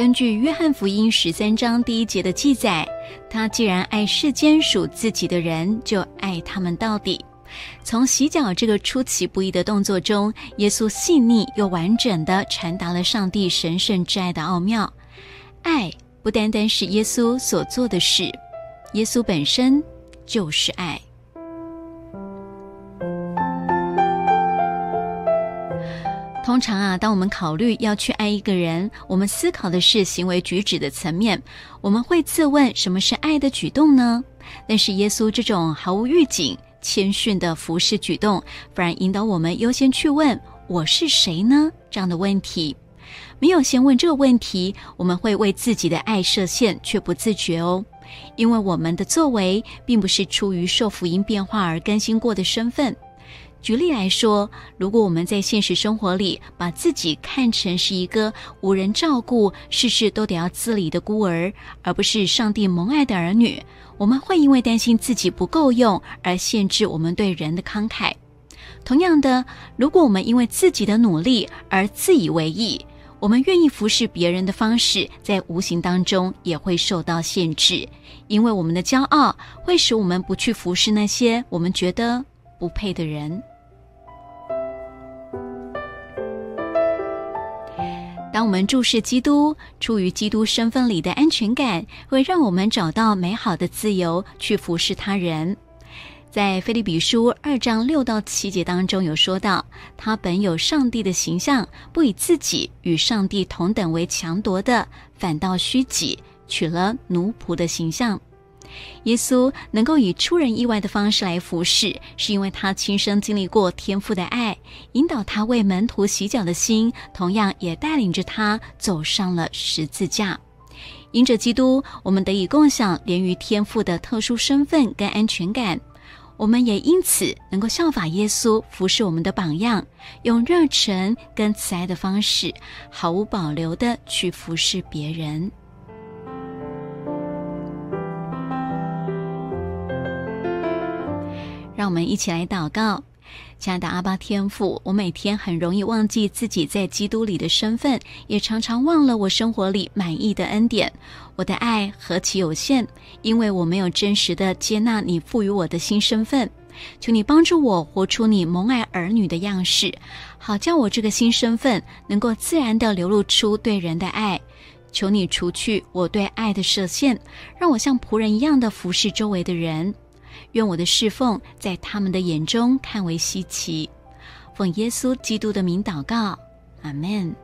根据约翰福音十三章第一节的记载，他既然爱世间属自己的人，就爱他们到底。从洗脚这个出其不意的动作中，耶稣细腻又完整地传达了上帝神圣之爱的奥妙。爱不单单是耶稣所做的事，耶稣本身就是爱。通常啊，当我们考虑要去爱一个人，我们思考的是行为举止的层面，我们会自问什么是爱的举动呢？但是耶稣这种毫无预警。谦逊的服侍举动，反而引导我们优先去问“我是谁呢”这样的问题。没有先问这个问题，我们会为自己的爱设限，却不自觉哦。因为我们的作为，并不是出于受福音变化而更新过的身份。举例来说，如果我们在现实生活里把自己看成是一个无人照顾、事事都得要自理的孤儿，而不是上帝蒙爱的儿女。我们会因为担心自己不够用而限制我们对人的慷慨。同样的，如果我们因为自己的努力而自以为意，我们愿意服侍别人的方式，在无形当中也会受到限制，因为我们的骄傲会使我们不去服侍那些我们觉得不配的人。当我们注视基督，出于基督身份里的安全感，会让我们找到美好的自由去服侍他人。在菲利比书二章六到七节当中有说到，他本有上帝的形象，不以自己与上帝同等为强夺的，反倒虚己，取了奴仆的形象。耶稣能够以出人意外的方式来服侍，是因为他亲身经历过天父的爱，引导他为门徒洗脚的心，同样也带领着他走上了十字架。因着基督，我们得以共享连于天父的特殊身份跟安全感，我们也因此能够效法耶稣服侍我们的榜样，用热忱跟慈爱的方式，毫无保留的去服侍别人。让我们一起来祷告，亲爱的阿巴天父，我每天很容易忘记自己在基督里的身份，也常常忘了我生活里满意的恩典。我的爱何其有限，因为我没有真实的接纳你赋予我的新身份。求你帮助我活出你蒙爱儿女的样式，好叫我这个新身份能够自然的流露出对人的爱。求你除去我对爱的设限，让我像仆人一样的服侍周围的人。愿我的侍奉在他们的眼中看为稀奇，奉耶稣基督的名祷告，阿门。